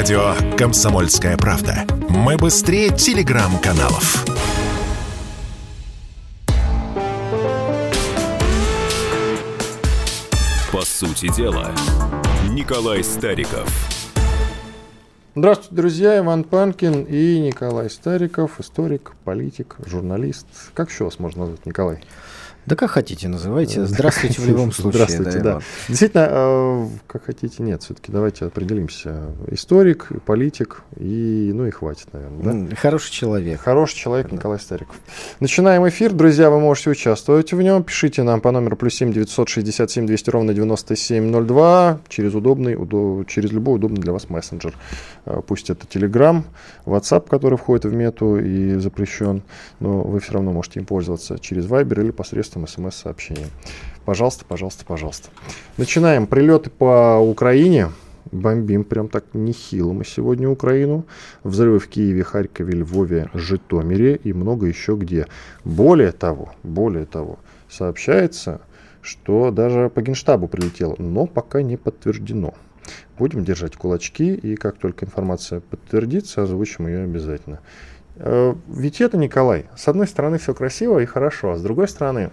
Радио «Комсомольская правда». Мы быстрее телеграм-каналов. По сути дела, Николай Стариков. Здравствуйте, друзья. Иван Панкин и Николай Стариков, историк, политик, журналист. Как еще вас можно назвать, Николай? Да как хотите, называйте. Здравствуйте в любом случае. Здравствуйте, да. Действительно, э, как хотите, нет, все-таки давайте определимся. Историк, политик, и, ну и хватит, наверное. Хороший человек. Хороший человек. Николай Стариков. Начинаем эфир. Друзья, вы можете участвовать в нем. Пишите нам по номеру плюс семь девятьсот шестьдесят семь двести ровно девяносто семь ноль два через удобный, удо, через любой удобный для вас мессенджер. Э, пусть это Telegram, WhatsApp, который входит в мету и запрещен, но вы все равно можете им пользоваться через Viber или посредством посредством смс-сообщения. Пожалуйста, пожалуйста, пожалуйста. Начинаем. Прилеты по Украине. Бомбим прям так нехило мы сегодня Украину. Взрывы в Киеве, Харькове, Львове, Житомире и много еще где. Более того, более того, сообщается, что даже по Генштабу прилетело, но пока не подтверждено. Будем держать кулачки, и как только информация подтвердится, озвучим ее обязательно. Э, ведь это, Николай, с одной стороны все красиво и хорошо, а с другой стороны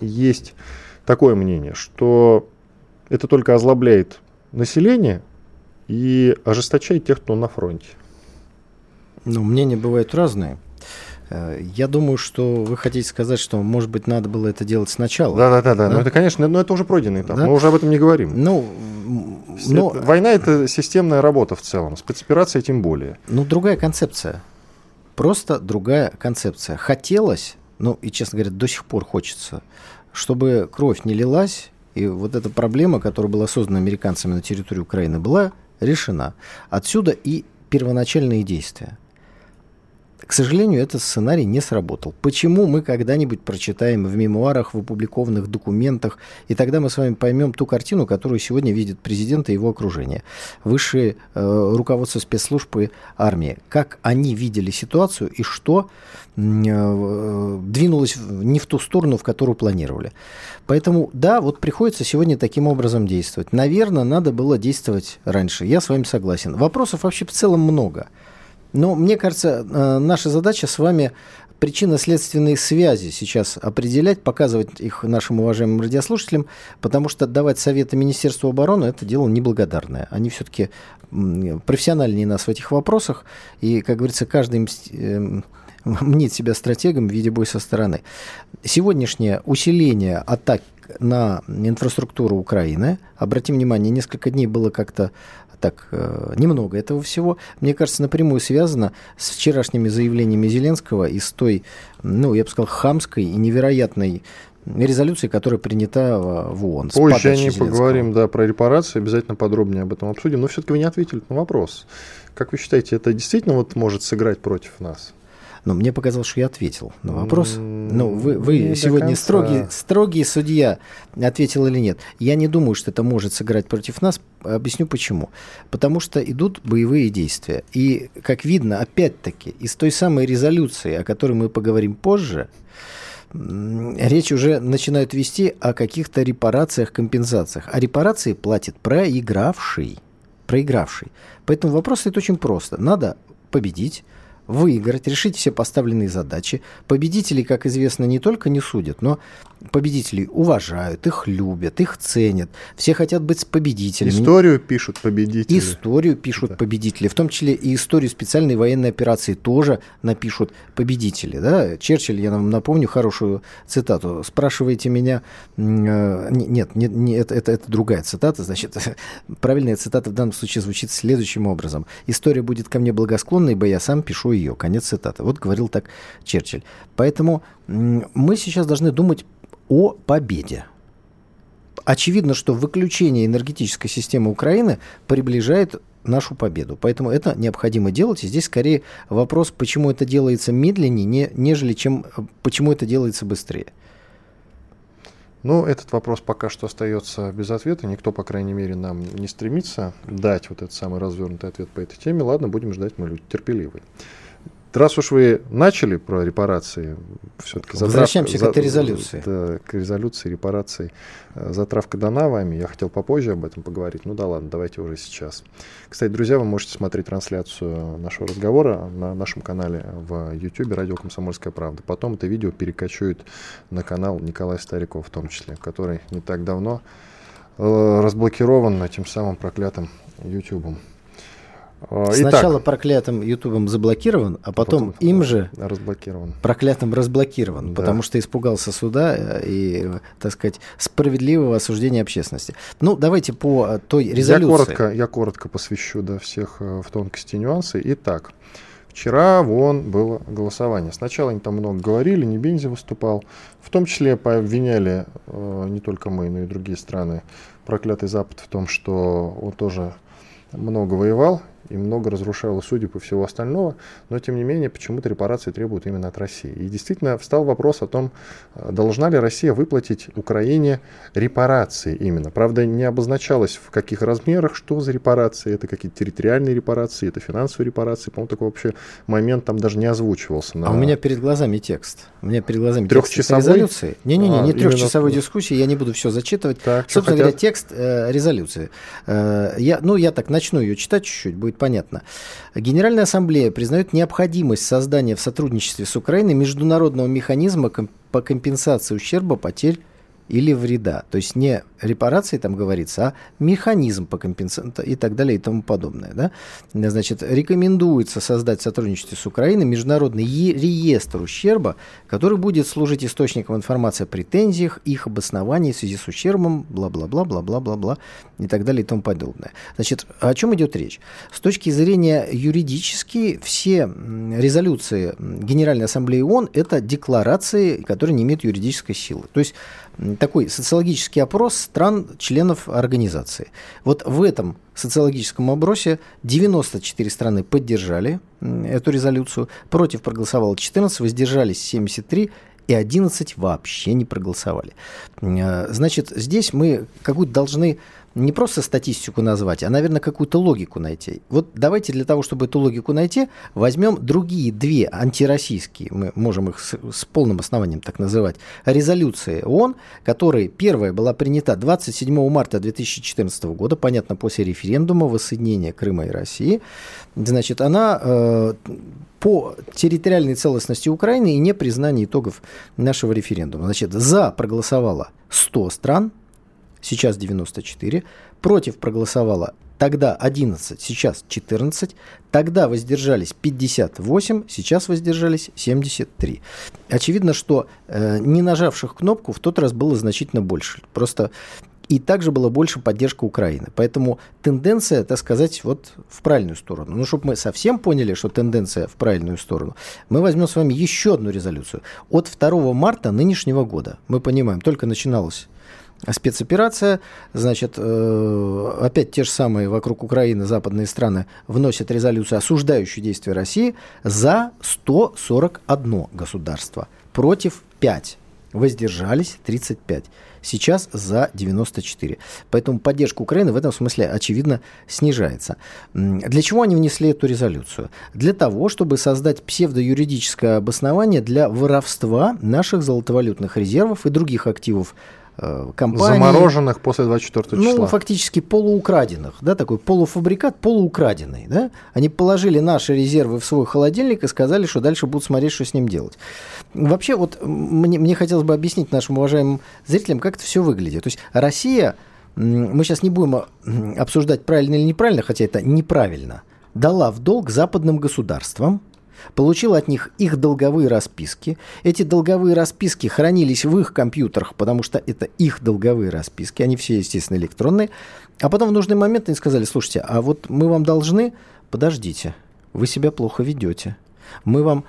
есть такое мнение, что это только озлобляет население и ожесточает тех, кто на фронте. Ну, мнения бывают разные. Э, я думаю, что вы хотите сказать, что, может быть, надо было это делать сначала. Да, да, да, да. Но это, конечно, но это уже пройденный этап. Да? Мы уже об этом не говорим. Ну, но... Это, война это системная работа в целом, спецоперация тем более. Ну, другая концепция. Просто другая концепция. Хотелось, ну и, честно говоря, до сих пор хочется, чтобы кровь не лилась, и вот эта проблема, которая была создана американцами на территории Украины, была решена. Отсюда и первоначальные действия. К сожалению, этот сценарий не сработал. Почему мы когда-нибудь прочитаем в мемуарах, в опубликованных документах, и тогда мы с вами поймем ту картину, которую сегодня видит президент и его окружение, высшее э, руководство спецслужб и армии, как они видели ситуацию и что э, двинулось не в ту сторону, в которую планировали. Поэтому, да, вот приходится сегодня таким образом действовать. Наверное, надо было действовать раньше. Я с вами согласен. Вопросов вообще в целом много. Но мне кажется, э, наша задача с вами причинно-следственные связи сейчас определять, показывать их нашим уважаемым радиослушателям, потому что давать советы Министерству обороны – это дело неблагодарное. Они все-таки профессиональнее нас в этих вопросах, и, как говорится, каждый эм, мнит себя стратегом в виде боя со стороны. Сегодняшнее усиление атак на инфраструктуру Украины, обратим внимание, несколько дней было как-то так э, немного этого всего, мне кажется, напрямую связано с вчерашними заявлениями Зеленского и с той, ну, я бы сказал, хамской и невероятной резолюции, которая принята в ООН. Позже не поговорим, да, про репарации, обязательно подробнее об этом обсудим. Но все-таки вы не ответили на вопрос. Как вы считаете, это действительно вот может сыграть против нас? Но мне показалось, что я ответил на вопрос. Ну, вы, вы сегодня строгий, строгий судья, ответил или нет. Я не думаю, что это может сыграть против нас. Объясню почему. Потому что идут боевые действия. И, как видно, опять-таки, из той самой резолюции, о которой мы поговорим позже, речь уже начинают вести о каких-то репарациях, компенсациях. А репарации платит проигравший. Проигравший. Поэтому вопрос стоит очень просто. Надо победить, выиграть, решить все поставленные задачи. Победителей, как известно, не только не судят, но победителей уважают, их любят, их ценят. Все хотят быть победителями. Историю пишут победители. Историю пишут да. победители. В том числе и историю специальной военной операции тоже напишут победители. Да? Черчилль, я вам напомню хорошую цитату. Спрашиваете меня... Э, нет, нет, нет это, это, это другая цитата. Значит, правильная цитата в данном случае звучит следующим образом. История будет ко мне благосклонна, ибо я сам пишу ее. Конец цитаты. Вот говорил так Черчилль. Поэтому мы сейчас должны думать о победе. Очевидно, что выключение энергетической системы Украины приближает нашу победу. Поэтому это необходимо делать. И здесь скорее вопрос, почему это делается медленнее, не, нежели чем почему это делается быстрее. Ну, этот вопрос пока что остается без ответа. Никто, по крайней мере, нам не стремится дать вот этот самый развернутый ответ по этой теме. Ладно, будем ждать, мы люди терпеливые. Раз уж вы начали про репарации, все-таки Возвращаемся затравка, к этой резолюции. Да, к резолюции репараций. Э, затравка дана вами. Я хотел попозже об этом поговорить. Ну да ладно, давайте уже сейчас. Кстати, друзья, вы можете смотреть трансляцию нашего разговора на нашем канале в YouTube «Радио Комсомольская правда». Потом это видео перекочует на канал Николая Старикова в том числе, который не так давно э, разблокирован этим самым проклятым YouTube. А, Сначала Итак, проклятым Ютубом заблокирован, а потом, потом им же разблокирован. проклятым разблокирован, да. потому что испугался суда э, и, так сказать, справедливого осуждения общественности. Ну, давайте по э, той резолюции. Я коротко, я коротко посвящу да, всех э, в тонкости нюансы. Итак, вчера вон было голосование. Сначала они там много говорили, не Бензи выступал. В том числе пообвиняли э, не только мы, но и другие страны проклятый Запад в том, что он тоже много воевал и много разрушало судеб и всего остального, но тем не менее почему-то репарации требуют именно от России. И действительно встал вопрос о том, э, должна ли Россия выплатить Украине репарации именно. Правда, не обозначалось в каких размерах, что за репарации, это какие-то территориальные репарации, это финансовые репарации, по-моему, такой вообще момент там даже не озвучивался. На... А у меня перед глазами текст. У меня перед глазами трехчасовой резолюции. Не-не-не, а, не трехчасовой именно... дискуссии, я не буду все зачитывать. Так, Собственно говоря, текст э, резолюции. Э, я, ну, я так начну ее читать чуть-чуть, будет понятно. Генеральная ассамблея признает необходимость создания в сотрудничестве с Украиной международного механизма по компенсации ущерба потерь или вреда. То есть не репарации там говорится, а механизм по компенсации и так далее и тому подобное. Да? Значит, рекомендуется создать в сотрудничестве с Украиной международный реестр ущерба, который будет служить источником информации о претензиях, их обосновании в связи с ущербом, бла-бла-бла, бла-бла-бла-бла и так далее и тому подобное. Значит, о чем идет речь? С точки зрения юридически все резолюции Генеральной Ассамблеи ООН – это декларации, которые не имеют юридической силы. То есть такой социологический опрос стран-членов организации. Вот в этом социологическом опросе 94 страны поддержали эту резолюцию, против проголосовало 14, воздержались 73, и 11 вообще не проголосовали. Э, значит, здесь мы какую-то должны не просто статистику назвать, а, наверное, какую-то логику найти. Вот давайте для того, чтобы эту логику найти, возьмем другие две антироссийские, мы можем их с, с полным основанием так называть, резолюции ООН, которые первая была принята 27 марта 2014 года, понятно, после референдума воссоединения Крыма и России. Значит, она э, по территориальной целостности Украины и непризнании итогов нашего референдума. Значит, за проголосовало 100 стран, сейчас 94, против проголосовало тогда 11, сейчас 14, тогда воздержались 58, сейчас воздержались 73. Очевидно, что э, не нажавших кнопку в тот раз было значительно больше. Просто и также было больше поддержка Украины. Поэтому тенденция, так сказать, вот в правильную сторону. Ну, чтобы мы совсем поняли, что тенденция в правильную сторону, мы возьмем с вами еще одну резолюцию. От 2 марта нынешнего года, мы понимаем, только начиналось спецоперация. Значит, э, опять те же самые вокруг Украины западные страны вносят резолюцию, осуждающую действия России за 141 государство против 5. Воздержались 35. Сейчас за 94. Поэтому поддержка Украины в этом смысле, очевидно, снижается. Для чего они внесли эту резолюцию? Для того, чтобы создать псевдоюридическое обоснование для воровства наших золотовалютных резервов и других активов компаний. Замороженных после 24 числа. Ну, фактически полуукраденных, да, такой полуфабрикат полуукраденный, да. Они положили наши резервы в свой холодильник и сказали, что дальше будут смотреть, что с ним делать. Вообще, вот мне, мне хотелось бы объяснить нашим уважаемым зрителям, как это все выглядит. То есть Россия, мы сейчас не будем обсуждать правильно или неправильно, хотя это неправильно, дала в долг западным государствам, получил от них их долговые расписки. Эти долговые расписки хранились в их компьютерах, потому что это их долговые расписки, они все, естественно, электронные. А потом в нужный момент они сказали, слушайте, а вот мы вам должны, подождите, вы себя плохо ведете. Мы вам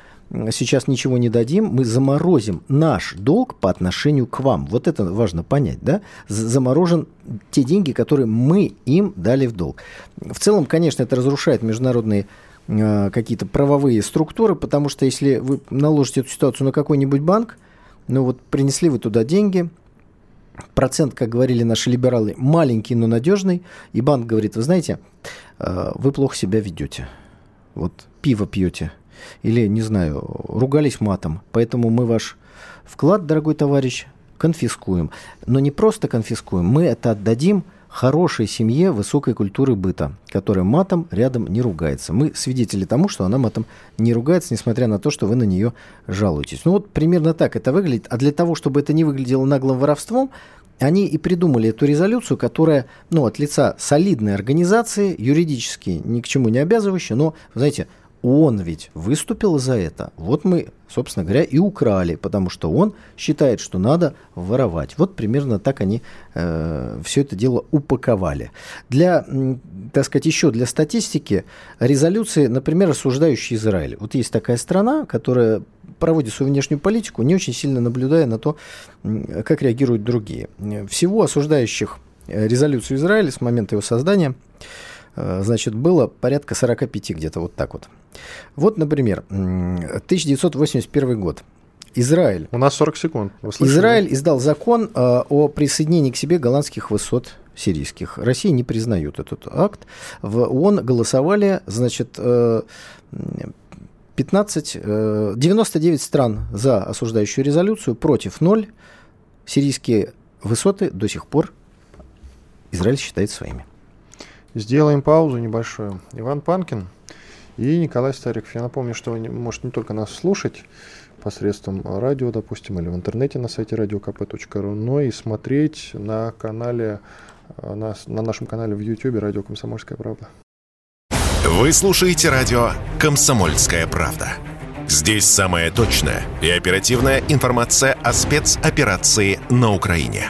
сейчас ничего не дадим, мы заморозим наш долг по отношению к вам. Вот это важно понять, да? Заморожен те деньги, которые мы им дали в долг. В целом, конечно, это разрушает международные какие-то правовые структуры, потому что если вы наложите эту ситуацию на какой-нибудь банк, ну вот принесли вы туда деньги, процент, как говорили наши либералы, маленький, но надежный, и банк говорит, вы знаете, э, вы плохо себя ведете, вот пиво пьете, или, не знаю, ругались матом. Поэтому мы ваш вклад, дорогой товарищ, конфискуем. Но не просто конфискуем, мы это отдадим хорошей семье высокой культуры быта, которая матом рядом не ругается. Мы свидетели тому, что она матом не ругается, несмотря на то, что вы на нее жалуетесь. Ну вот примерно так это выглядит. А для того, чтобы это не выглядело наглым воровством, они и придумали эту резолюцию, которая, ну, от лица солидной организации, юридически ни к чему не обязывающая, но, знаете, он ведь выступил за это. Вот мы, собственно говоря, и украли, потому что он считает, что надо воровать. Вот примерно так они э, все это дело упаковали. Для, так сказать, еще для статистики, резолюции, например, осуждающие Израиль. Вот есть такая страна, которая проводит свою внешнюю политику, не очень сильно наблюдая на то, как реагируют другие. Всего осуждающих э, резолюцию Израиля с момента его создания – Э, значит, было порядка 45 где-то вот так вот. Вот, например, 1981 год. Израиль. У нас 40 секунд. Израиль издал закон э, о присоединении к себе голландских высот сирийских. Россия не признает этот акт. В ООН голосовали, значит, 15, э, 99 стран за осуждающую резолюцию, против 0. Сирийские высоты до сих пор Израиль считает своими. Сделаем паузу небольшую. Иван Панкин и Николай Стариков. Я напомню, что вы можете не только нас слушать посредством радио, допустим, или в интернете на сайте radiokp.ru, но и смотреть на канале, на, на нашем канале в YouTube «Радио Комсомольская правда». Вы слушаете радио «Комсомольская правда». Здесь самая точная и оперативная информация о спецоперации на Украине.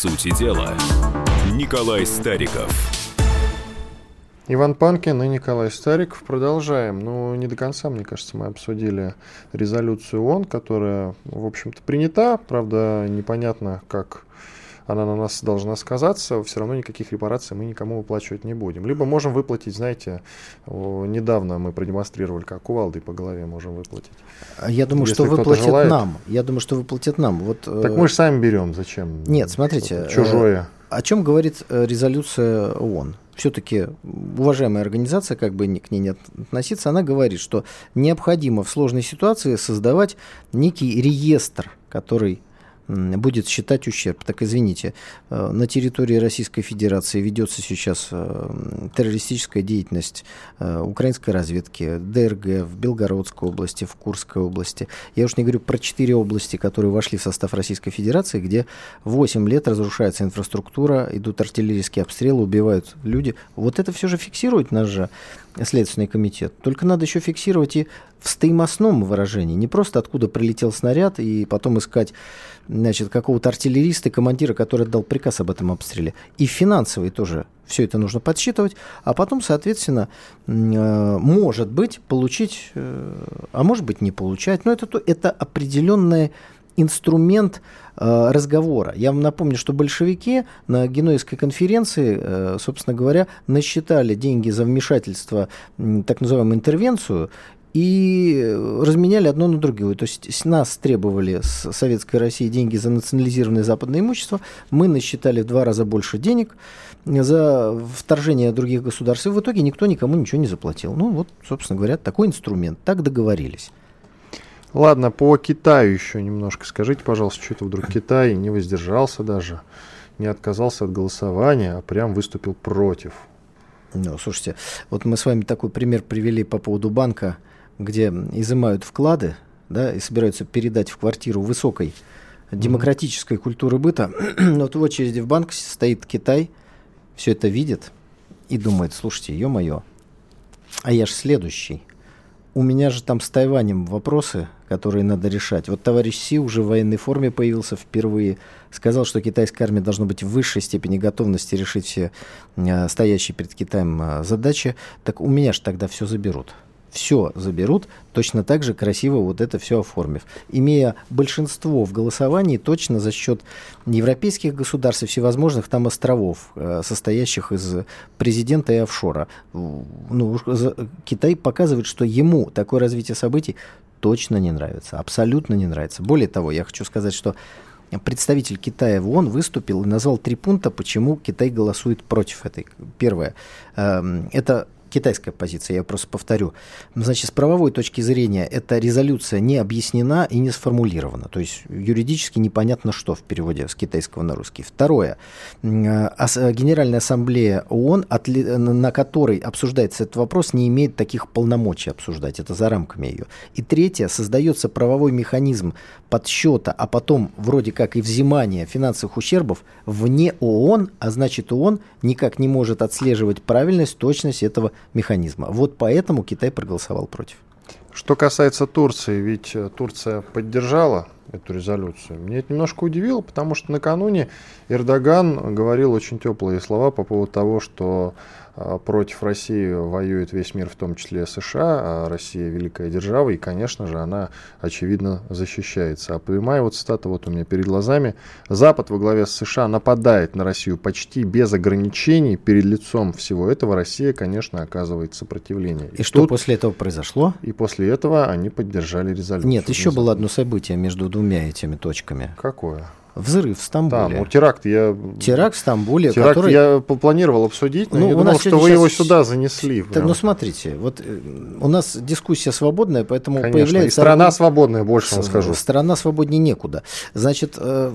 Сути дела, Николай Стариков. Иван Панкин и Николай Стариков. Продолжаем. Ну, не до конца, мне кажется, мы обсудили резолюцию ООН, которая, в общем-то, принята. Правда, непонятно, как она на нас должна сказаться, все равно никаких репараций мы никому выплачивать не будем. Либо можем выплатить, знаете, недавно мы продемонстрировали, как кувалдой по голове можем выплатить. А я думаю, Если что выплатят желает. нам. Я думаю, что выплатят нам. Вот, так мы же сами берем, зачем? Нет, смотрите. Чужое. Э, о чем говорит э, резолюция ООН? все-таки уважаемая организация, как бы к ней не относиться, она говорит, что необходимо в сложной ситуации создавать некий реестр, который будет считать ущерб. Так извините, э, на территории Российской Федерации ведется сейчас э, террористическая деятельность э, украинской разведки, ДРГ в Белгородской области, в Курской области. Я уж не говорю про четыре области, которые вошли в состав Российской Федерации, где 8 лет разрушается инфраструктура, идут артиллерийские обстрелы, убивают люди. Вот это все же фиксирует наш же Следственный комитет. Только надо еще фиксировать и в стоимостном выражении. Не просто откуда прилетел снаряд и потом искать значит, какого-то артиллериста, командира, который дал приказ об этом обстреле. И финансовый тоже все это нужно подсчитывать, а потом, соответственно, э, может быть, получить, э, а может быть, не получать. Но это, это определенный инструмент э, разговора. Я вам напомню, что большевики на Генуэзской конференции, собственно говоря, насчитали деньги за вмешательство, так называемую интервенцию, и разменяли одно на другое. То есть с нас требовали с Советской России деньги за национализированное западное имущество, мы насчитали в два раза больше денег за вторжение других государств, и в итоге никто никому ничего не заплатил. Ну вот, собственно говоря, такой инструмент, так договорились. Ладно, по Китаю еще немножко. Скажите, пожалуйста, что это вдруг Китай не воздержался даже, не отказался от голосования, а прям выступил против? Ну, слушайте, вот мы с вами такой пример привели по поводу банка – где изымают вклады, да, и собираются передать в квартиру высокой демократической mm-hmm. культуры быта, вот в очереди в банк стоит Китай, все это видит и думает, слушайте, ё-моё, а я же следующий. У меня же там с Тайванем вопросы, которые надо решать. Вот товарищ Си уже в военной форме появился впервые сказал, что китайская армия должна быть в высшей степени готовности решить все э, стоящие перед Китаем э, задачи, так у меня же тогда все заберут все заберут, точно так же красиво вот это все оформив. Имея большинство в голосовании точно за счет европейских государств и всевозможных там островов, э, состоящих из президента и офшора. Ну, Китай показывает, что ему такое развитие событий точно не нравится, абсолютно не нравится. Более того, я хочу сказать, что представитель Китая в ООН выступил и назвал три пункта, почему Китай голосует против этой. Первое. Эм, это китайская позиция, я просто повторю. Значит, с правовой точки зрения эта резолюция не объяснена и не сформулирована. То есть юридически непонятно что в переводе с китайского на русский. Второе. Генеральная ассамблея ООН, на которой обсуждается этот вопрос, не имеет таких полномочий обсуждать. Это за рамками ее. И третье. Создается правовой механизм подсчета, а потом вроде как и взимания финансовых ущербов вне ООН, а значит ООН никак не может отслеживать правильность, точность этого механизма. Вот поэтому Китай проголосовал против. Что касается Турции, ведь э, Турция поддержала эту резолюцию. Мне это немножко удивило, потому что накануне Эрдоган говорил очень теплые слова по поводу того, что против России воюет весь мир, в том числе США, а Россия великая держава, и, конечно же, она, очевидно, защищается. А прямая вот цитата вот у меня перед глазами. «Запад во главе с США нападает на Россию почти без ограничений. Перед лицом всего этого Россия, конечно, оказывает сопротивление». И, и что тут, после этого произошло? И после этого они поддержали резолюцию. Нет, еще было одно событие между двумя этими точками. Какое? Взрыв в Стамбуле. Да, ну теракт я... Теракт в Стамбуле, теракт который... я планировал обсудить, но ну, я думал, что вы его сюда занесли. Да, ну смотрите, вот э, у нас дискуссия свободная, поэтому Конечно, появляется... И страна свободная, больше вам скажу. Страна свободнее некуда. Значит, э,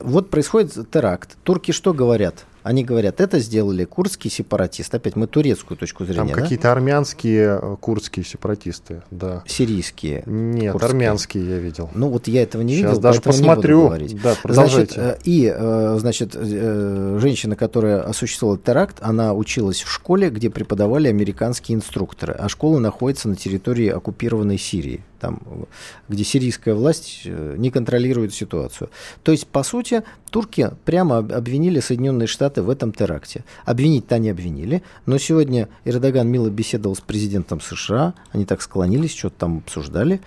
вот происходит теракт. Турки что говорят? Они говорят, это сделали курдские сепаратисты. Опять мы турецкую точку зрения. Там какие-то армянские э, курдские сепаратисты, да. Сирийские. Нет, курдские. армянские я видел. Ну вот я этого не Сейчас видел, даже посмотрю. Не буду говорить. Да, продолжайте. Значит, э, и, э, значит, женщина, которая осуществила теракт, она училась в школе, где преподавали американские инструкторы, а школа находится на территории оккупированной Сирии там, где сирийская власть э, не контролирует ситуацию. То есть, по сути, турки прямо обвинили Соединенные Штаты в этом теракте. Обвинить-то они обвинили, но сегодня Эрдоган мило беседовал с президентом США, они так склонились, что-то там обсуждали.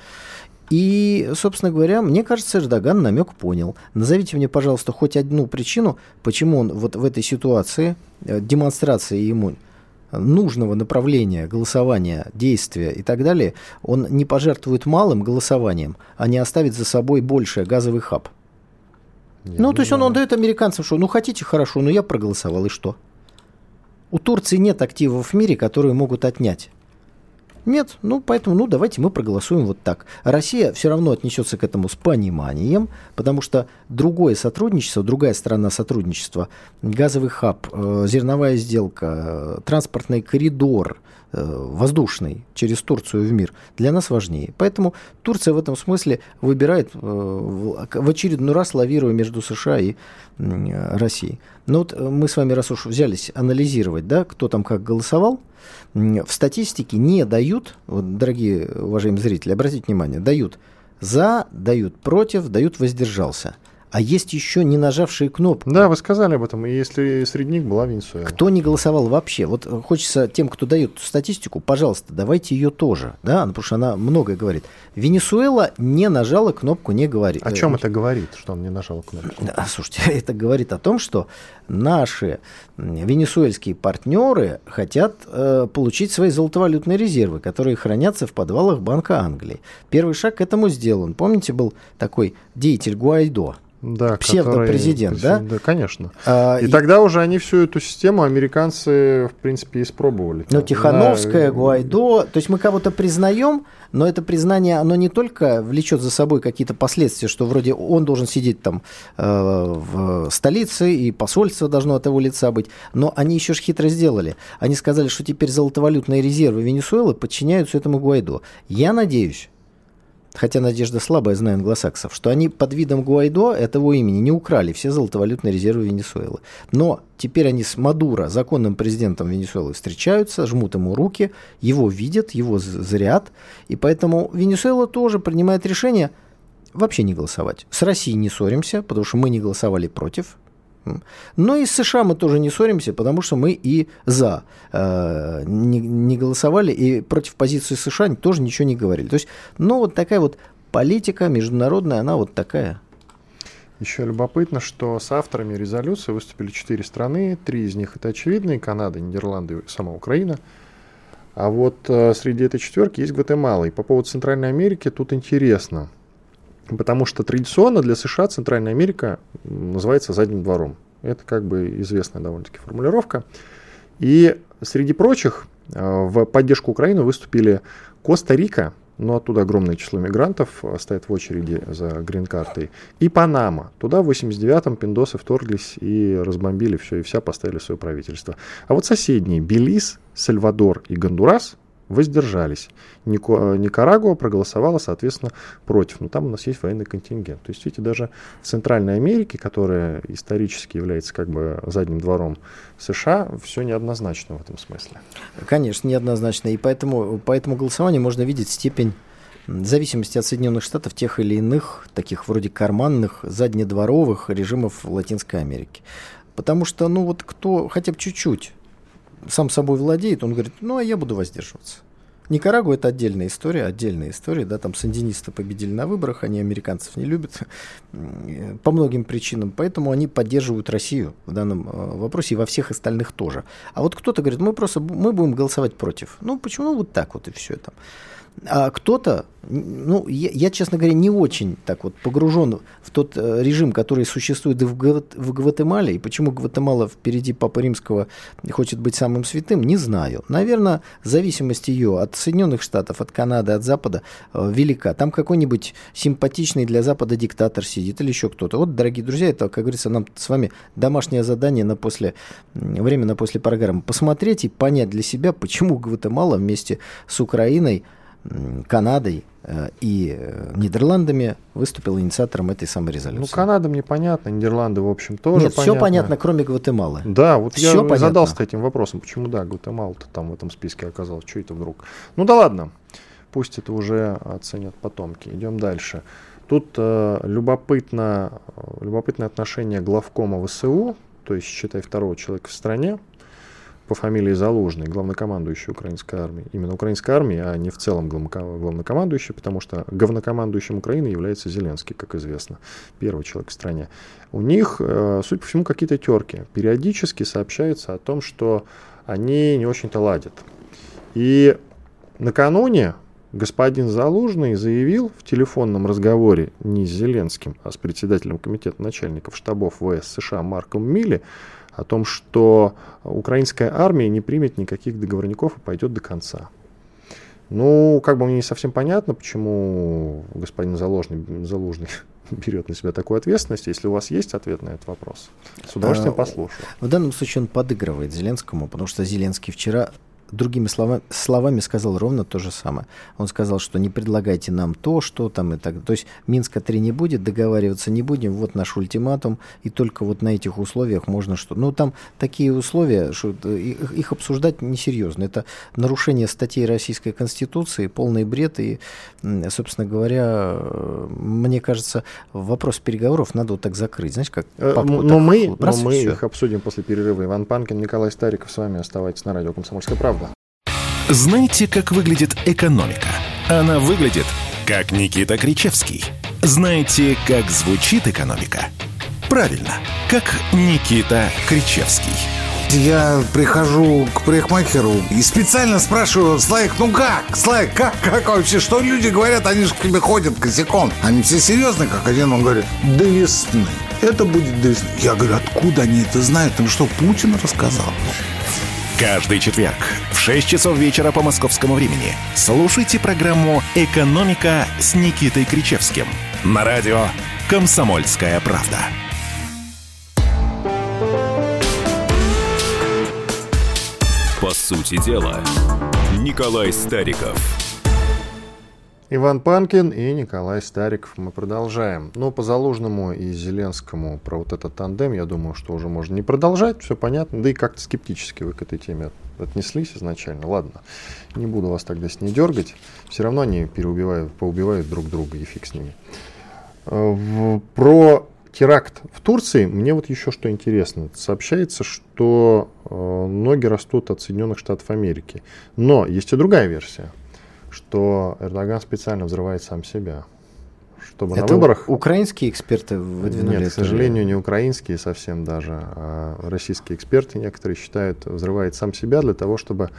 И, собственно говоря, мне кажется, Эрдоган намек понял. Назовите мне, пожалуйста, хоть одну причину, почему он вот в этой ситуации, э, демонстрации ему нужного направления голосования, действия и так далее, он не пожертвует малым голосованием, а не оставит за собой большее газовый хаб. Я ну, то есть он, он дает американцам, что ну хотите, хорошо, но я проголосовал, и что? У Турции нет активов в мире, которые могут отнять. Нет, ну поэтому, ну давайте мы проголосуем вот так. Россия все равно отнесется к этому с пониманием, потому что другое сотрудничество, другая сторона сотрудничества, газовый хаб, э, зерновая сделка, э, транспортный коридор, воздушный через Турцию в мир для нас важнее. Поэтому Турция в этом смысле выбирает э, в очередной раз лавируя между США и э, Россией. Но вот мы с вами, раз уж взялись анализировать, да, кто там как голосовал, в статистике не дают, вот, дорогие уважаемые зрители, обратите внимание, дают за, дают против, дают воздержался – а есть еще не нажавшие кнопку. Да, вы сказали об этом, и если среди них была Венесуэла. Кто не голосовал вообще? Вот хочется тем, кто дает статистику, пожалуйста, давайте ее тоже, да, потому что она многое говорит. Венесуэла не нажала кнопку «не говорит». О чем это говорит, что он не нажал кнопку? Да, слушайте, это говорит о том, что наши венесуэльские партнеры хотят э, получить свои золотовалютные резервы, которые хранятся в подвалах Банка Англии. Первый шаг к этому сделан. Помните, был такой деятель Гуайдо, да, псевдопрезидент, да? Да, конечно. А, и, и тогда уже они всю эту систему американцы, в принципе, испробовали. Ну, Тихановская, да. Гуайдо, то есть мы кого-то признаем, но это признание, оно не только влечет за собой какие-то последствия, что вроде он должен сидеть там э, в столице, и посольство должно от его лица быть, но они еще ж хитро сделали. Они сказали, что теперь золотовалютные резервы Венесуэлы подчиняются этому Гуайдо. Я надеюсь, хотя надежда слабая, знаю англосаксов, что они под видом Гуайдо этого имени не украли все золотовалютные резервы Венесуэлы. Но теперь они с Мадуро, законным президентом Венесуэлы, встречаются, жмут ему руки, его видят, его зрят, и поэтому Венесуэла тоже принимает решение, вообще не голосовать. С Россией не ссоримся, потому что мы не голосовали против. Но и с США мы тоже не ссоримся, потому что мы и за э, не, не голосовали, и против позиции США тоже ничего не говорили. То есть, ну, вот такая вот политика международная, она вот такая. Еще любопытно, что с авторами резолюции выступили четыре страны, три из них это очевидные, Канада, Нидерланды и сама Украина. А вот э, среди этой четверки есть Гватемала. И по поводу Центральной Америки тут интересно – Потому что традиционно для США Центральная Америка называется задним двором. Это как бы известная довольно-таки формулировка. И среди прочих э, в поддержку Украины выступили Коста-Рика, но оттуда огромное число мигрантов э, стоят в очереди за грин-картой, и Панама. Туда в 89-м пиндосы вторглись и разбомбили все, и вся поставили свое правительство. А вот соседние Белиз, Сальвадор и Гондурас – воздержались. Нико, Никарагуа проголосовала, соответственно, против. Но там у нас есть военный контингент. То есть, видите, даже в Центральной Америке, которая исторически является как бы задним двором США, все неоднозначно в этом смысле. Конечно, неоднозначно. И поэтому, по этому голосованию можно видеть степень зависимости от Соединенных Штатов тех или иных, таких вроде карманных, заднедворовых режимов Латинской Америки. Потому что, ну вот кто хотя бы чуть-чуть сам собой владеет, он говорит, ну, а я буду воздерживаться. Никарагуа это отдельная история, отдельная история, да, там сандинисты победили на выборах, они американцев не любят по многим причинам, поэтому они поддерживают Россию в данном э, вопросе и во всех остальных тоже. А вот кто-то говорит, мы просто, мы будем голосовать против. Ну, почему? Ну, вот так вот и все это. А кто-то, ну, я, я, честно говоря, не очень так вот погружен в тот э, режим, который существует в, в Гватемале, и почему Гватемала впереди Папы Римского хочет быть самым святым, не знаю. Наверное, зависимость ее от Соединенных Штатов, от Канады, от Запада э, велика. Там какой-нибудь симпатичный для Запада диктатор сидит или еще кто-то. Вот, дорогие друзья, это, как говорится, нам с вами домашнее задание на после, время на после программы. Посмотреть и понять для себя, почему Гватемала вместе с Украиной – Канадой э, и э, Нидерландами выступил инициатором этой самой резолюции. Ну, Канада мне понятно, Нидерланды, в общем, тоже Нет, понятно. все понятно, кроме Гватемалы. Да, вот все я понятно. задался этим вопросом, почему, да, Гватемала-то там в этом списке оказалась, что это вдруг? Ну да ладно, пусть это уже оценят потомки. Идем дальше. Тут э, любопытно, любопытное отношение главкома ВСУ, то есть, считай, второго человека в стране, по фамилии Залужный, главнокомандующий украинской армии. Именно украинской армии, а не в целом главнокомандующий, потому что главнокомандующим Украины является Зеленский, как известно, первый человек в стране. У них, э, судя по всему, какие-то терки. Периодически сообщается о том, что они не очень-то ладят. И накануне господин Залужный заявил в телефонном разговоре не с Зеленским, а с председателем комитета начальников штабов ВС США Марком Милли, о том, что украинская армия не примет никаких договорников и пойдет до конца. Ну, как бы мне не совсем понятно, почему господин Заложный, Залужный берет на себя такую ответственность. Если у вас есть ответ на этот вопрос, с удовольствием а, послушаю. В данном случае он подыгрывает Зеленскому, потому что Зеленский вчера другими слова, словами сказал ровно то же самое. Он сказал, что не предлагайте нам то, что там и так. То есть Минска-3 не будет, договариваться не будем, вот наш ультиматум, и только вот на этих условиях можно что. Ну, там такие условия, что их, их обсуждать несерьезно. Это нарушение статей Российской Конституции, полный бред, и, собственно говоря, мне кажется, вопрос переговоров надо вот так закрыть. Знаешь, как э, папку, но мы, но мы их обсудим после перерыва. Иван Панкин, Николай Стариков с вами. Оставайтесь на радио «Комсомольская правда». Знаете, как выглядит экономика? Она выглядит, как Никита Кричевский. Знаете, как звучит экономика? Правильно, как Никита Кричевский. Я прихожу к парикмахеру и специально спрашиваю, Слайк, ну как? Слайк, как, как вообще? Что люди говорят? Они же к тебе ходят косяком. Они все серьезные, как один. Он говорит, до весны. Это будет до весны. Я говорю, откуда они это знают? Им что, Путин рассказал? Каждый четверг в 6 часов вечера по московскому времени слушайте программу «Экономика» с Никитой Кричевским на радио «Комсомольская правда». По сути дела, Николай Стариков – Иван Панкин и Николай Стариков. Мы продолжаем. Но по Залужному и Зеленскому про вот этот тандем, я думаю, что уже можно не продолжать, все понятно. Да и как-то скептически вы к этой теме отнеслись изначально. Ладно, не буду вас тогда с ней дергать. Все равно они переубивают, поубивают друг друга, и фиг с ними. Про теракт в Турции мне вот еще что интересно. Сообщается, что э, ноги растут от Соединенных Штатов Америки. Но есть и другая версия, что Эрдоган специально взрывает сам себя. Чтобы на Это выборах... украинские эксперты выдвинули Нет, к эту сожалению, не украинские совсем даже, а российские эксперты некоторые считают, взрывает сам себя для того, чтобы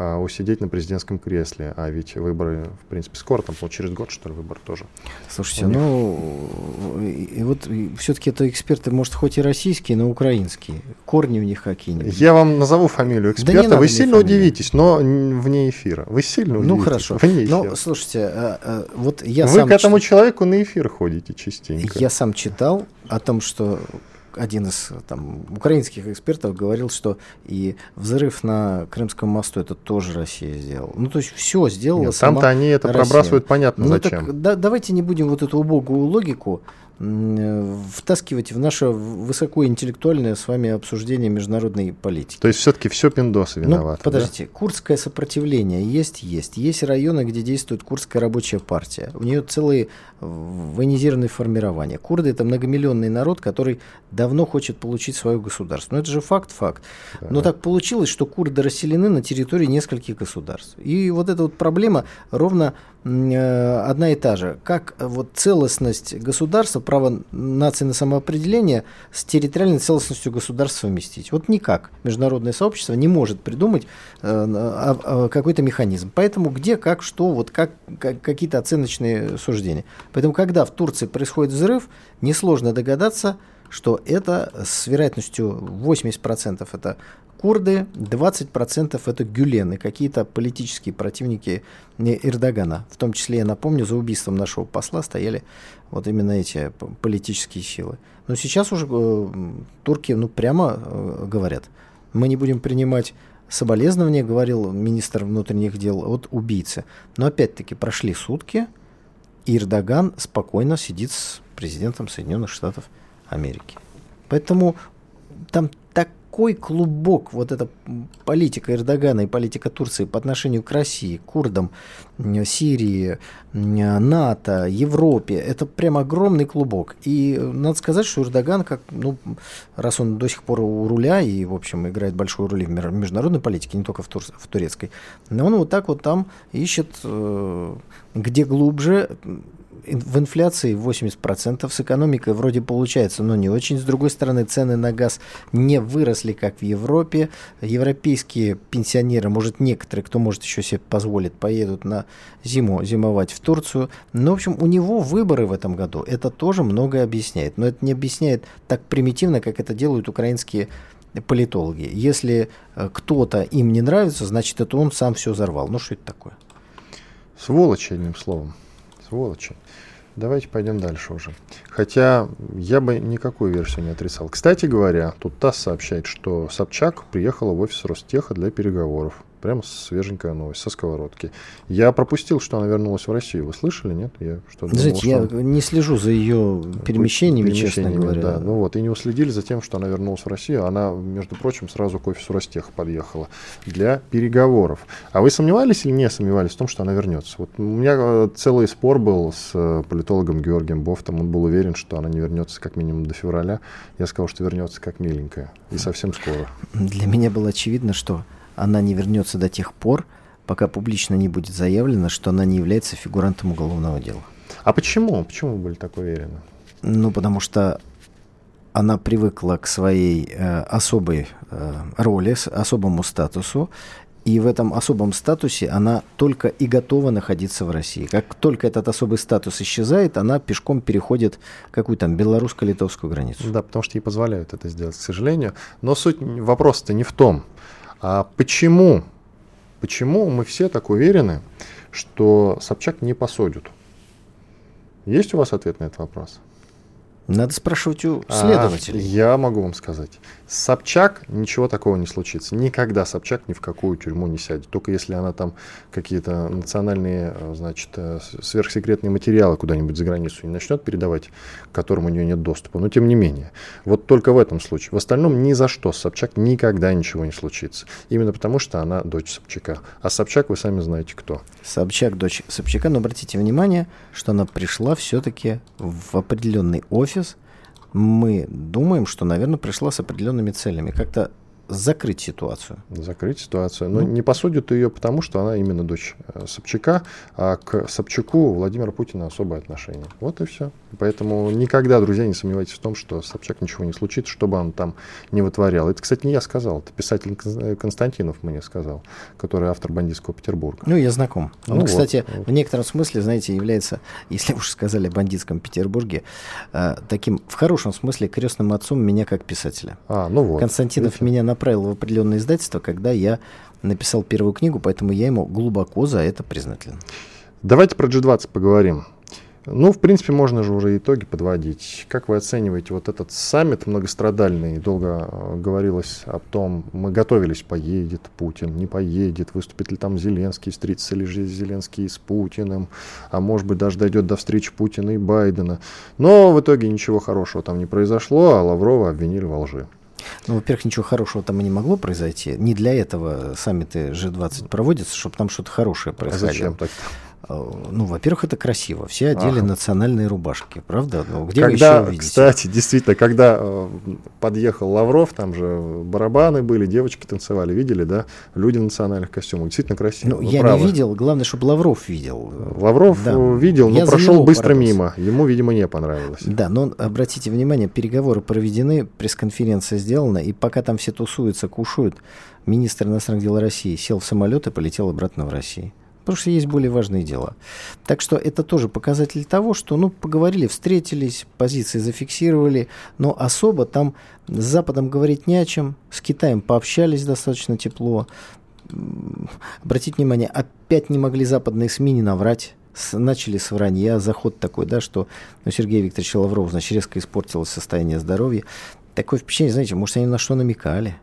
а, усидеть на президентском кресле. А ведь выборы, в принципе, скоро, там, через год, что ли, выбор тоже. Слушайте, них. ну и, и вот все-таки это эксперты, может, хоть и российские, но украинские. Корни у них какие-нибудь. Я вам назову фамилию Да эксперта, надо вы сильно фамилию. удивитесь, но вне эфира. Вы сильно удивитесь. Ну хорошо. Вне эфира. Но слушайте, а, а, вот я Вы сам к этому чит- человеку на эфир ходите частенько. я сам читал о том, что один из там, украинских экспертов говорил, что и взрыв на Крымском мосту это тоже Россия сделала. Ну, то есть все сделала Нет, сама Там-то они это Россия. пробрасывают, понятно Ну, зачем. так да- давайте не будем вот эту убогую логику э, втаскивать в наше высокоинтеллектуальное с вами обсуждение международной политики. То есть все-таки все пиндосы виноваты. Ну, подождите, курдское сопротивление есть, есть. Есть районы, где действует курдская рабочая партия. У нее целые э, военизированные формирования. Курды это многомиллионный народ, который давно хочет получить свое государство. Но это же факт, факт. Но так получилось, что курды расселены на территории нескольких государств. И вот эта вот проблема ровно э, одна и та же. Как э, вот целостность государства, право нации на самоопределение с территориальной целостностью государства совместить? Вот никак. Международное сообщество не может придумать э, а- а, какой-то механизм. Поэтому где, как, что, вот как, как- какие-то оценочные суждения. Поэтому, когда в Турции происходит взрыв, несложно догадаться, что это с вероятностью 80% это курды, 20% это гюлены, какие-то политические противники Эрдогана. В том числе, я напомню, за убийством нашего посла стояли вот именно эти политические силы. Но сейчас уже э, турки ну, прямо э, говорят, мы не будем принимать соболезнования, говорил министр внутренних дел, от убийцы. Но опять-таки прошли сутки, и Эрдоган спокойно сидит с президентом Соединенных Штатов Америки. Поэтому там такой клубок, вот эта политика Эрдогана и политика Турции по отношению к России, курдам, Сирии, НАТО, Европе, это прям огромный клубок. И э, надо сказать, что Эрдоган, как, ну, раз он до сих пор у руля и, в общем, играет большую роль в международной политике, не только в, тур- в турецкой, но он вот так вот там ищет, э, где глубже, в инфляции 80%, с экономикой вроде получается, но не очень. С другой стороны, цены на газ не выросли, как в Европе. Европейские пенсионеры, может, некоторые, кто может еще себе позволить, поедут на зиму зимовать в Турцию. Но, в общем, у него выборы в этом году. Это тоже многое объясняет. Но это не объясняет так примитивно, как это делают украинские политологи. Если э, кто-то им не нравится, значит, это он сам все взорвал. Ну, что это такое? Сволочи, одним словом. Сволочи. Давайте пойдем дальше уже. Хотя я бы никакую версию не отрицал. Кстати говоря, тут ТАСС сообщает, что Собчак приехала в офис Ростеха для переговоров. Прямо свеженькая новость, со сковородки. Я пропустил, что она вернулась в Россию. Вы слышали, нет? Я что Знаете, я не слежу за ее перемещениями, честно перемещениями, говоря. Да. Ну вот, и не уследили за тем, что она вернулась в Россию. Она, между прочим, сразу к офису Ростеха подъехала для переговоров. А вы сомневались или не сомневались в том, что она вернется? Вот у меня э, целый спор был с э, политологом Георгием Бофтом. Он был уверен, что она не вернется как минимум до февраля. Я сказал, что вернется как миленькая. И совсем скоро. Для меня было очевидно, что она не вернется до тех пор, пока публично не будет заявлено, что она не является фигурантом уголовного дела. А почему? Почему вы были так уверены? Ну, потому что она привыкла к своей э, особой э, роли, с особому статусу, и в этом особом статусе она только и готова находиться в России. Как только этот особый статус исчезает, она пешком переходит какую там белорусско-литовскую границу. Да, потому что ей позволяют это сделать, к сожалению. Но суть вопроса-то не в том. А почему? Почему мы все так уверены, что Собчак не посадят? Есть у вас ответ на этот вопрос? Надо спрашивать у А, следователей. я могу вам сказать. Собчак ничего такого не случится. Никогда Собчак ни в какую тюрьму не сядет. Только если она там какие-то национальные, э, значит, э, сверхсекретные материалы куда-нибудь за границу не начнет передавать, к которым у нее нет доступа. Но тем не менее. Вот только в этом случае. В остальном ни за что Собчак никогда ничего не случится. Именно потому, что она дочь Собчака. А Собчак вы сами знаете кто. Собчак, дочь Собчака, но обратите внимание, что она пришла все-таки в определенный офис. Мы думаем, что, наверное, пришла с определенными целями. Как-то закрыть ситуацию. закрыть ситуацию. Но не посудят ее потому, что она именно дочь э, Собчака, а к Собчаку у Владимира Путина особое отношение. Вот и все. Поэтому никогда, друзья, не сомневайтесь в том, что Собчак ничего не случится, что бы он там не вытворял. Это, кстати, не я сказал, это писатель Кон- Константинов мне сказал, который автор «Бандитского Петербурга». Ну, я знаком. Ну Он, вот, кстати, вот. в некотором смысле, знаете, является, если уж сказали о бандитском Петербурге, э, таким, в хорошем смысле, крестным отцом меня как писателя. А, ну вот. Константинов Видите? меня направил в определенное издательство, когда я написал первую книгу, поэтому я ему глубоко за это признателен. Давайте про G20 поговорим. Ну, в принципе, можно же уже итоги подводить. Как вы оцениваете вот этот саммит многострадальный? Долго э, говорилось о том, мы готовились, поедет Путин, не поедет, выступит ли там Зеленский, встретится ли же Зеленский с Путиным, а может быть даже дойдет до встречи Путина и Байдена. Но в итоге ничего хорошего там не произошло, а Лаврова обвинили во лжи. Ну, во-первых, ничего хорошего там и не могло произойти. Не для этого саммиты G20 проводятся, чтобы там что-то хорошее А происходило. зачем так? Э, Ну, во-первых, это красиво. Все одели Ага. национальные рубашки, правда? Ну, где вы когда, еще увидите? кстати, действительно, когда э, подъехал Лавров, там же барабаны были, девочки танцевали, видели, да? Люди в национальных костюмах. Действительно красиво. Ну, вы я правы. не видел, главное, чтобы Лавров видел. Лавров Да. э, видел, но Я прошел быстро порадовался. мимо. Ему, видимо, не понравилось. Да, но обратите внимание, переговоры проведены, пресс-конференция сделана, и пока там все тусуются, кушают, министр иностранных дел России сел в самолет и полетел обратно в Россию. Потому что есть более важные дела. Так что это тоже показатель того, что, ну, поговорили, встретились, позиции зафиксировали, но особо там с Западом говорить не о чем, с Китаем пообщались достаточно тепло. Обратите внимание, опять не могли западные СМИ не наврать. Начали с вранья, заход такой, да, что ну, Сергей Викторович Лавров, значит, резко испортилось состояние здоровья. Такое впечатление, знаете, может, они на что намекали.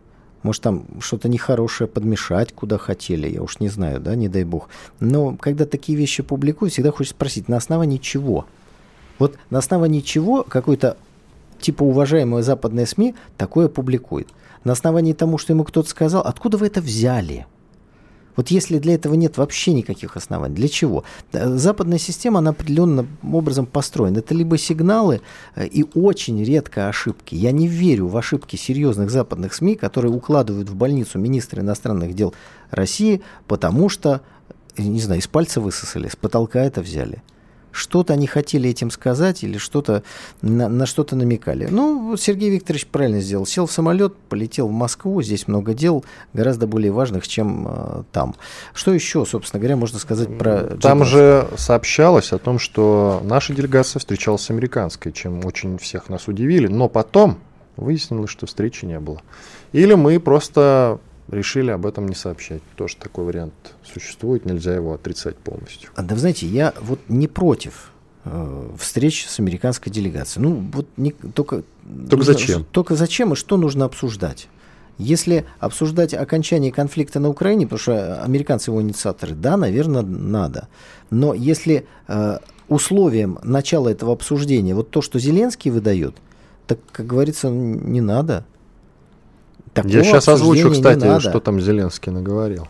Может, там что-то нехорошее подмешать, куда хотели, я уж не знаю, да, не дай бог. Но когда такие вещи публикуют, всегда хочется спросить, на основании чего? Вот на основании чего какой-то типа уважаемая западная СМИ такое публикует? На основании тому, что ему кто-то сказал, откуда вы это взяли? Вот если для этого нет вообще никаких оснований, для чего? Э, Западная система, она определенным образом построена. Это либо сигналы э, и очень редко ошибки. Я не верю в ошибки серьезных западных СМИ, которые укладывают в больницу министра иностранных дел России, потому что, э, не знаю, из пальца высосали, с потолка это взяли. Что-то они хотели этим сказать или что-то на, на что-то намекали. Ну, Сергей Викторович правильно сделал. Сел в самолет, полетел в Москву. Здесь много дел, гораздо более важных, чем э, там. Что еще, собственно говоря, можно сказать про Там G20? же сообщалось о том, что наша делегация встречалась с американской, чем очень всех нас удивили. Но потом выяснилось, что встречи не было. Или мы просто решили об этом не сообщать. Тоже такой вариант существует, нельзя его отрицать полностью. А, Да вы знаете, я вот не против э, встреч с американской делегацией. Ну, вот не, только... Только нужно- зачем? Только зачем и что нужно обсуждать? Если обсуждать окончание конфликта на Украине, потому что американцы его инициаторы, да, наверное, надо. Но если э, условием начала этого обсуждения вот то, что Зеленский выдает, так, как говорится, не надо. Такого Я сейчас озвучу, кстати, что там Зеленский наговорил.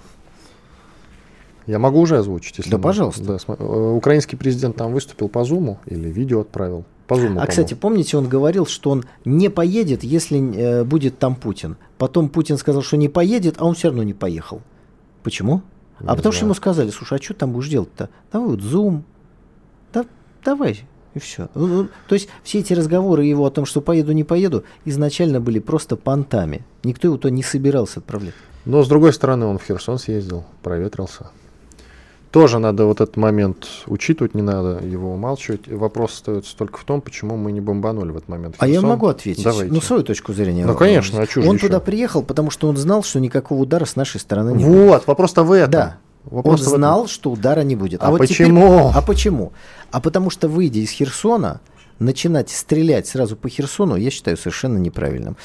Я могу уже озвучить, если Да, можно? пожалуйста. Да, см- э, украинский президент там выступил по Зуму или видео отправил. По Зуму, А, кстати, помните, он говорил, что он не поедет, если э, будет там Путин. Потом Путин сказал, что не поедет, а он все равно не поехал. Почему? Не а потому что знаю. ему сказали, слушай, а что там будешь делать-то? Давай вот Zoom. Да, давай. И все. то есть все эти разговоры его о том, что поеду, не поеду, изначально были просто понтами. Никто его то не собирался отправлять. Но, с другой стороны, он в Херсон съездил, проветрился. Тоже надо вот этот момент учитывать, не надо его умалчивать. Вопрос остается только в том, почему мы не бомбанули в этот момент А я Херсон. могу ответить. Давайте. Ну, свою точку зрения. Ну, конечно, а Он еще? туда приехал, потому что он знал, что никакого удара с нашей стороны не Вот, будет. вопрос-то в этом. Да. Вопрос он знал, что удара не будет. А вот теперь- почему? а почему? А потому что, выйдя из Херсона, начинать стрелять сразу по Херсону, я считаю совершенно неправильным.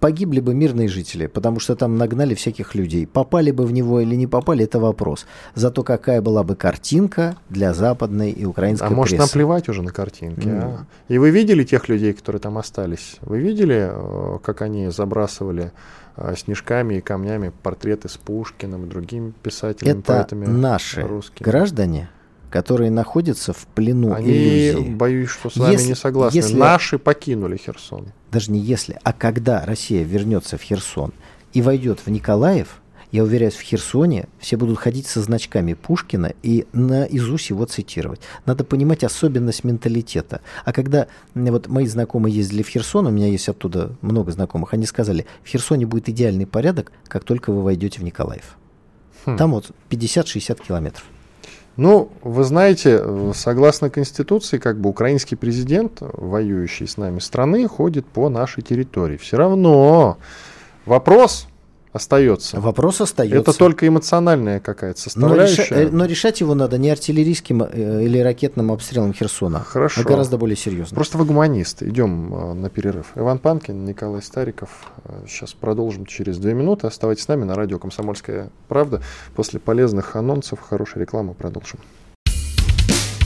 Погибли бы мирные жители, потому что там нагнали всяких людей. Попали бы в него или не попали, это вопрос. Зато какая была бы картинка для западной и украинской А может прессы. наплевать уже на картинки, а? И вы видели тех людей, которые там остались? Вы видели, э, как они забрасывали э, снежками и камнями портреты с Пушкиным и другими писателями, Это поэтами наши русскими? граждане, которые находятся в плену Они, иллюзии. боюсь, что с вами Если- не согласны. если- Наши покинули Херсон. даже не если, а когда Россия вернется в Херсон и войдет в Николаев, я уверяюсь, в Херсоне все будут ходить со значками Пушкина и наизусть его цитировать. Надо понимать особенность менталитета. А когда вот мои знакомые ездили в Херсон, у меня есть оттуда много знакомых, они сказали, в Херсоне будет идеальный порядок, как только вы войдете в Николаев. Хм. Там вот 50-60 километров. Ну, вы знаете, согласно Конституции, как бы украинский президент, воюющий с нами страны, ходит по нашей территории. Все равно вопрос остается. Вопрос остается. Это только эмоциональная какая-то Но, реша- составляющая. э, но решать его надо не артиллерийским э, или ракетным обстрелом Херсона, Хорошо. а гораздо более серьезно. Просто вы гуманист. Идем э, на перерыв. Иван Панкин, Николай Стариков. Сейчас продолжим через две минуты. Оставайтесь с нами на радио «Комсомольская правда». После полезных анонсов, хорошей рекламы продолжим.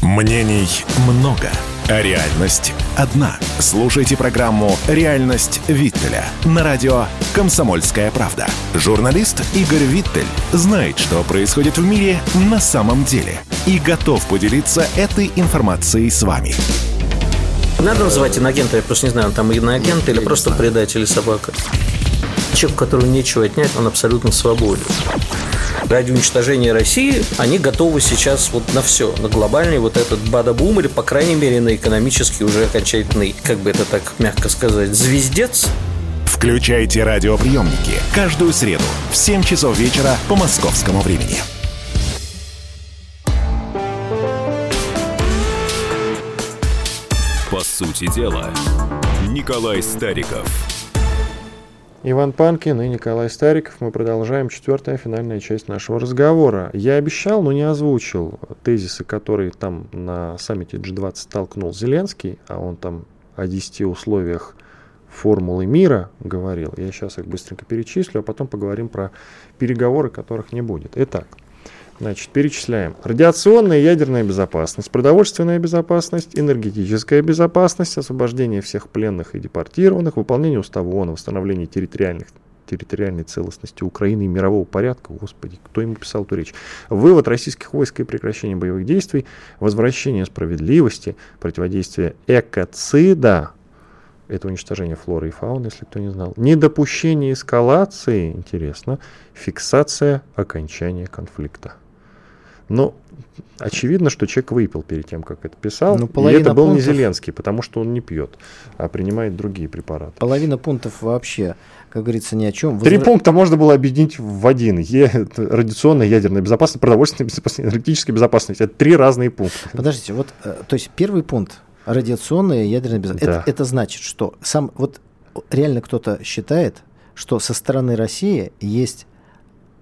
Мнений много, а реальность одна. Слушайте программу «Реальность Виттеля» на радио «Комсомольская правда». Журналист Игорь Виттель знает, что происходит в мире на самом деле и готов поделиться этой информацией с вами. Надо называть иноагента, я просто не знаю, он там иноагент или просто предатель или собака. Человек, у которого нечего отнять, он абсолютно свободен. Ради уничтожения России они готовы сейчас вот на все, на глобальный вот этот бада-бум или, по крайней мере, на экономический уже окончательный, как бы это так мягко сказать, звездец. Включайте радиоприемники каждую среду в 7 часов вечера по московскому времени. По сути дела, Николай Стариков. Иван Панкин и Николай Стариков. Мы продолжаем четвертая финальная часть нашего разговора. Я обещал, но не озвучил тезисы, которые там на саммите G20 толкнул Зеленский, а он там о 10 условиях формулы мира говорил. Я сейчас их быстренько перечислю, а потом поговорим про переговоры, которых не будет. Итак, Значит, перечисляем. Радиационная и ядерная безопасность, продовольственная безопасность, энергетическая безопасность, освобождение всех пленных и депортированных, выполнение устава ООН, восстановление территориальных территориальной целостности Украины и мирового порядка. Господи, кто ему писал эту речь? Вывод российских войск и прекращение боевых действий, возвращение справедливости, противодействие экоцида, это уничтожение флоры и фауны, если кто не знал. Недопущение эскалации, интересно, фиксация окончания конфликта. Но очевидно, что человек выпил перед тем, как это писал. Ну, и это был не пунктов- Зеленский, потому что он не пьет, а принимает другие препараты. Половина пунктов вообще, как говорится, ни о чем. Три Возвра- пункта можно было объединить в один. Е, радиационная, ядерная безопасность, продовольственная безопасность, энергетическая безопасность. Это три разные пункта. Подождите, вот, э, то есть первый пункт радиационная ядерная безопасность. Да. Это, это значит, что сам вот реально кто-то считает, что со стороны России есть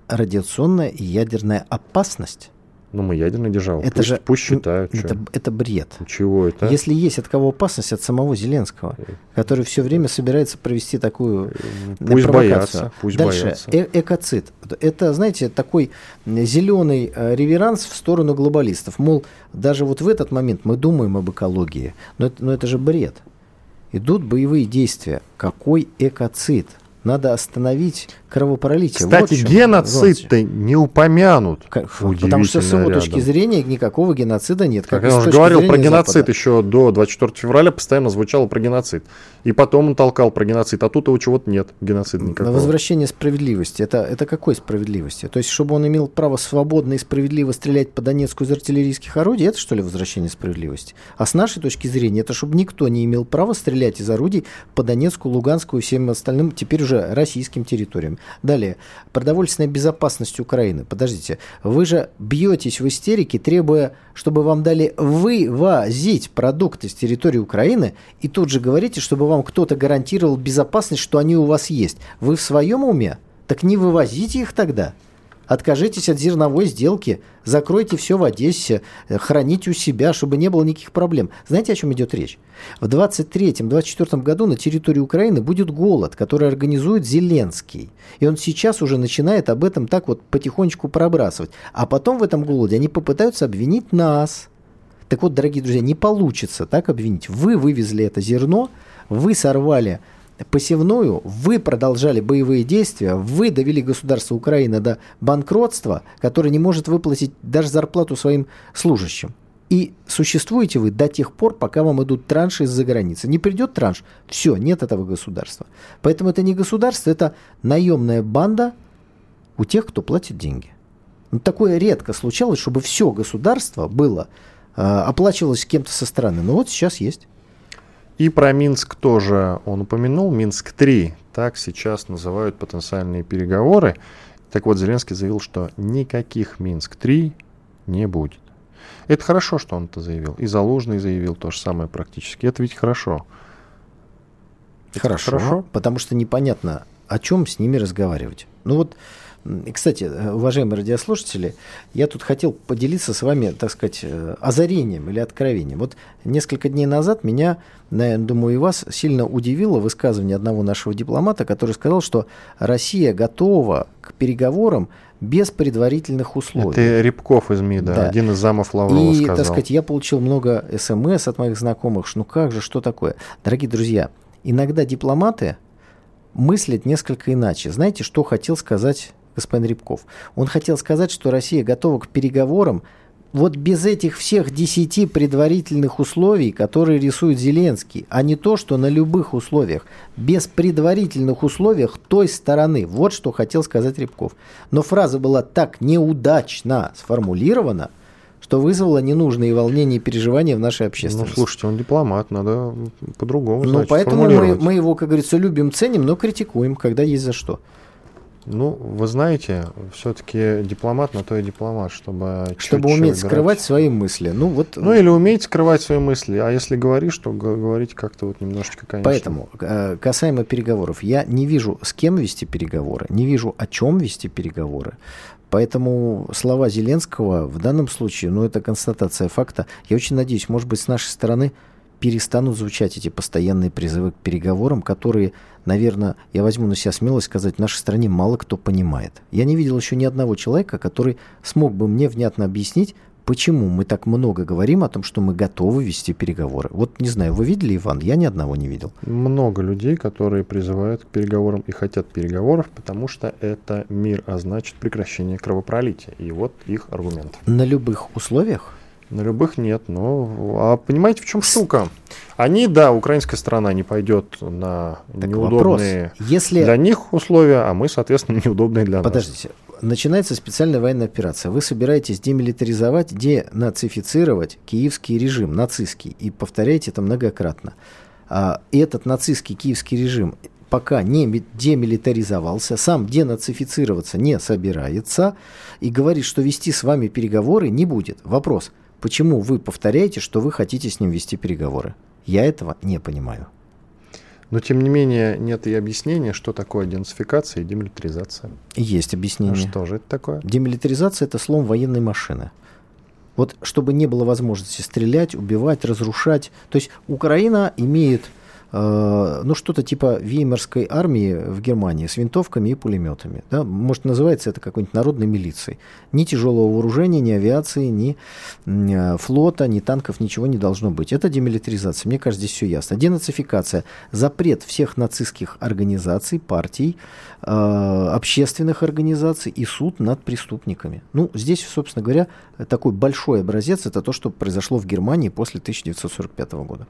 радиационная и ядерная опасность. Ну, мы ядерная держава. Это пусть, же пусть считают. Это, это бред. Чего это? Если есть от кого опасность, от самого Зеленского, который все время собирается провести такую э, Пусть провокацию. боятся, пусть Дальше, боятся. э- экоцид. Это, знаете, такой зеленый э, реверанс в сторону глобалистов. Мол, даже вот в этот момент мы думаем об экологии, но это, но это же бред. Идут боевые действия. Какой экоцид? Надо остановить кровопролитие. Вот Кстати, в чём геноцид-то не упомянут. Как- Потому что с его Удивительно точки рядом. зрения никакого геноцида нет. Как я уже говорил про геноцид Запада. еще до 24 февраля, постоянно звучало про геноцид. И потом он толкал про геноцид, а тут его чего-то нет, геноцида На никакого. возвращение справедливости. Это, это какой справедливости? То есть, чтобы он имел право свободно и справедливо стрелять по Донецку из артиллерийских орудий, это что ли возвращение справедливости? А с нашей точки зрения, это чтобы никто не имел права стрелять из орудий по Донецку, Луганску и всем остальным, теперь уже российским территориям. Далее. Продовольственная безопасность Украины. Подождите. Вы же бьетесь в истерике, требуя, чтобы вам дали вывозить продукты с территории Украины, и тут же говорите, чтобы вам кто-то гарантировал безопасность, что они у вас есть. Вы в своем уме? Так не вывозите их тогда. Откажитесь от зерновой сделки, закройте все в Одессе, э, храните у себя, чтобы не было никаких проблем. Знаете, о чем идет речь? В 23-24 году на территории Украины будет голод, который организует Зеленский. И он сейчас уже начинает об этом так вот потихонечку пробрасывать. А потом в этом голоде они попытаются обвинить нас. Так вот, дорогие друзья, не получится так обвинить. Вы вывезли это зерно, вы сорвали посевную, вы продолжали боевые действия, вы довели государство Украины до банкротства, которое не может выплатить даже зарплату своим служащим. И существуете вы до тех пор, пока вам идут транши из-за границы. Не придет транш, все, нет этого государства. Поэтому это не государство, это наемная банда у тех, кто платит деньги. Ну, такое редко случалось, чтобы все государство было, э, оплачивалось кем-то со стороны. Но вот сейчас есть. И про Минск тоже он упомянул. Минск-3, так сейчас называют потенциальные переговоры. Так вот, Зеленский заявил, что никаких Минск-3 не будет. Это хорошо, что он это заявил. И Залужный заявил то же самое практически. Это ведь хорошо. Это хорошо, хорошо, потому что непонятно, о чем с ними разговаривать. Ну вот и, кстати, уважаемые радиослушатели, я тут хотел поделиться с вами, так сказать, озарением или откровением. Вот несколько дней назад меня, наверное, думаю, и вас сильно удивило высказывание одного нашего дипломата, который сказал, что Россия готова к переговорам без предварительных условий. Это Рябков из МИДа, да. один из замов Лаврова И, сказал. так сказать, я получил много смс от моих знакомых, ну как же, что такое? Дорогие друзья, иногда дипломаты мыслят несколько иначе. Знаете, что хотел сказать господин Рябков. Он хотел сказать, что Россия готова к переговорам вот без этих всех десяти предварительных условий, которые рисует Зеленский, а не то, что на любых условиях, без предварительных условиях той стороны. Вот что хотел сказать Рябков. Но фраза была так неудачно сформулирована, что вызвало ненужные волнения и переживания в нашей общественности. Ну, слушайте, он дипломат, надо по-другому. Ну, поэтому мы, мы его, как говорится, любим, ценим, но критикуем, когда есть за что. Ну, вы знаете, все-таки дипломат на то и дипломат, чтобы... Чтобы уметь выбирать. скрывать свои мысли. Ну, вот... ну, или уметь скрывать свои мысли. А если говоришь, то говорить как-то вот немножечко, конечно. Поэтому, э, касаемо переговоров, я не вижу, с кем вести переговоры, не вижу, о чем вести переговоры. Поэтому слова Зеленского в данном случае, ну, это констатация факта. Я очень надеюсь, может быть, с нашей стороны перестанут звучать эти постоянные призывы к переговорам, которые, наверное, я возьму на себя смелость сказать, в нашей стране мало кто понимает. Я не видел еще ни одного человека, который смог бы мне внятно объяснить, почему мы так много говорим о том, что мы готовы вести переговоры. Вот не знаю, вы видели, Иван? Я ни одного не видел. Много людей, которые призывают к переговорам и хотят переговоров, потому что это мир, а значит прекращение кровопролития. И вот их аргумент. На любых условиях? На любых нет. Но а понимаете, в чем штука? Они, да, украинская сторона не пойдет на так неудобные вопрос. Если... для них условия, а мы, соответственно, неудобные для Подождите. нас. Подождите. Начинается специальная военная операция. Вы собираетесь демилитаризовать, денацифицировать киевский режим, нацистский, и повторяете это многократно. А этот нацистский киевский режим пока не демилитаризовался, сам денацифицироваться не собирается и говорит, что вести с вами переговоры не будет. Вопрос, Почему вы повторяете, что вы хотите с ним вести переговоры? Я этого не понимаю. Но, тем не менее, нет и объяснения, что такое денацификация и демилитаризация. Есть объяснение. Что же это такое? Демилитаризация – это слом военной машины. Вот чтобы не было возможности стрелять, убивать, разрушать. То есть Украина имеет Э, ну, что-то типа веймарской армии в Германии с винтовками и пулеметами. Да? Может, называется это какой-нибудь народной милицией. Ни тяжелого вооружения, ни авиации, ни э, флота, ни танков, ничего не должно быть. Это демилитаризация. Мне кажется, здесь все ясно. Денацификация. Запрет всех нацистских организаций, партий, э, общественных организаций и суд над преступниками. Ну, здесь, собственно говоря, такой большой образец – это то, что произошло в Германии после 1945 года.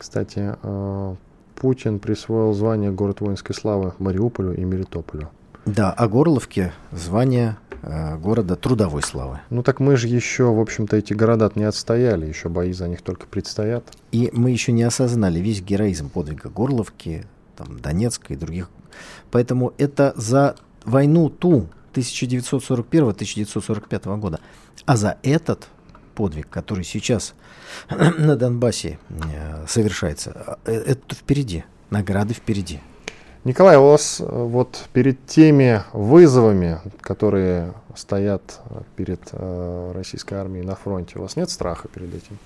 Кстати, э, Путин присвоил звание город воинской славы Мариуполю и Мелитополю. Да, а Горловке звание э, города трудовой славы. Ну так мы же еще, в общем-то, эти города не отстояли, еще бои за них только предстоят. И мы еще не осознали весь героизм подвига Горловки, там, Донецка и других. Поэтому это за войну ту 1941-1945 года. А за этот подвиг, который сейчас на Донбассе э, совершается, э, это впереди, награды впереди. Николай, у вас э, вот перед теми вызовами, которые стоят перед э, российской армией на фронте, у вас нет страха перед этим?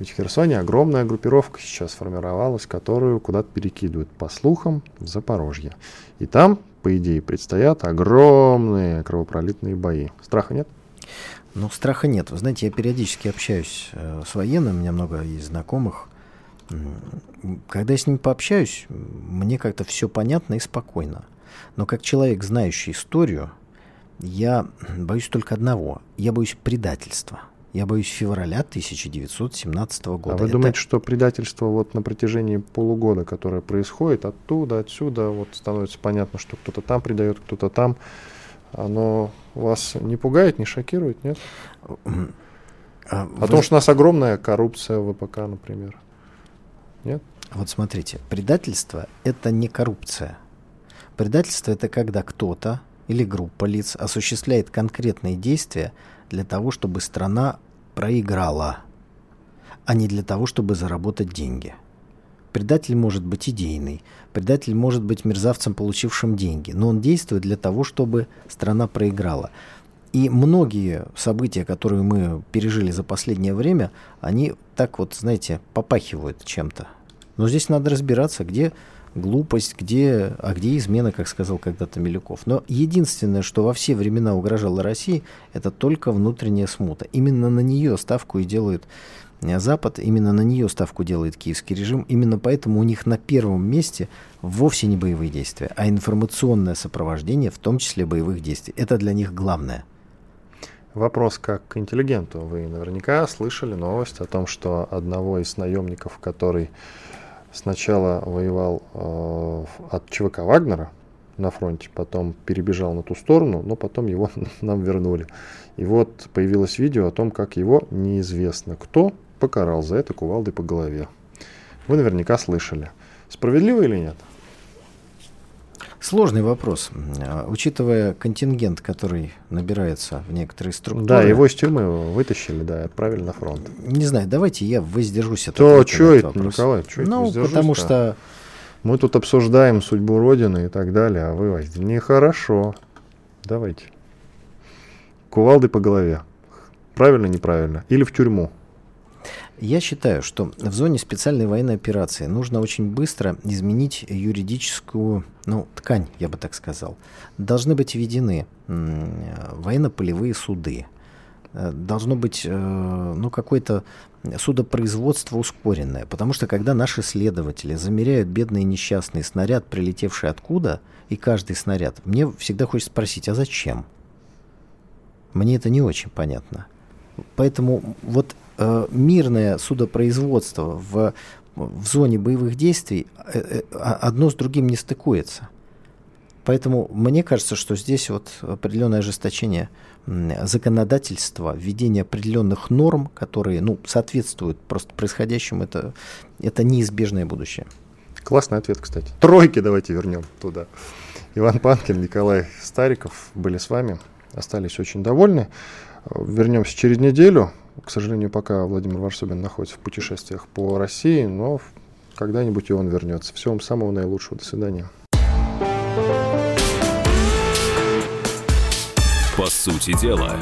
Ведь в Херсоне огромная группировка сейчас сформировалась, которую куда-то перекидывают, по слухам, в Запорожье. И там, по идее, предстоят огромные кровопролитные бои. Страха нет? Ну, страха нет. Вы знаете, я периодически общаюсь э, с военными, у меня много есть знакомых. Когда я с ними пообщаюсь, мне как-то все понятно и спокойно. Но как человек, знающий историю, я боюсь только одного. Я боюсь предательства. Я боюсь февраля 1917 года. А вы Это... думаете, что предательство вот на протяжении полугода, которое происходит, оттуда, отсюда, вот становится понятно, что кто-то там предает, кто-то там, оно вас не пугает, не шокирует, нет? А, О том, что у нас огромная коррупция в ВПК, например. Нет? Вот смотрите, предательство – это не коррупция. Предательство – это когда кто-то или группа лиц осуществляет конкретные действия для того, чтобы страна проиграла, а не для того, чтобы заработать деньги. Предатель может быть идейный, предатель может быть мерзавцем, получившим деньги, но он действует для того, чтобы страна проиграла. И многие события, которые мы пережили за последнее время, они так вот, знаете, попахивают чем-то. Но здесь надо разбираться, где глупость, где, а где измена, как сказал когда-то Милюков. Но единственное, что во все времена угрожало России, это только внутренняя смута. Именно на нее ставку и делают Запад, именно на нее ставку делает киевский режим. Именно поэтому у них на первом месте вовсе не боевые действия, а информационное сопровождение, в том числе боевых действий. Это для них главное. Вопрос как к интеллигенту. Вы наверняка слышали новость о том, что одного из наемников, который сначала воевал э, от ЧВК Вагнера на фронте, потом перебежал на ту сторону, но потом его нам вернули. И вот появилось видео о том, как его неизвестно кто покарал за это кувалдой по голове. Вы наверняка слышали. Справедливо или нет? Сложный вопрос. А, учитывая контингент, который набирается в некоторые структуры... Да, его из тюрьмы вытащили, да, отправили на фронт. Не знаю, давайте я воздержусь от То, что это, вопрос. Николай, что Ну, это потому что... Мы тут обсуждаем судьбу Родины и так далее, а вы нехорошо. Давайте. Кувалды по голове. Правильно, неправильно? Или в тюрьму? Я считаю, что в зоне специальной военной операции нужно очень быстро изменить юридическую ну, ткань, я бы так сказал. Должны быть введены военно-полевые суды. Э, должно быть э, ну, какое-то судопроизводство ускоренное. Потому что когда наши следователи замеряют бедный несчастный снаряд, прилетевший откуда, и каждый снаряд, мне всегда хочется спросить, а зачем? Мне это не очень понятно. Поэтому вот мирное судопроизводство в, в зоне боевых действий э, э, а, одно с другим не стыкуется. Поэтому мне кажется, что здесь вот определенное ожесточение законодательства, введение определенных норм, которые ну, соответствуют просто происходящему, это, это неизбежное будущее. Классный ответ, кстати. Тройки давайте вернем туда. Иван Панкин, Николай Стариков были с вами, остались очень довольны. Вернемся через неделю. К сожалению, пока Владимир Варсобин находится в путешествиях по России, но когда-нибудь и он вернется. Всего вам самого наилучшего. До свидания. По сути дела.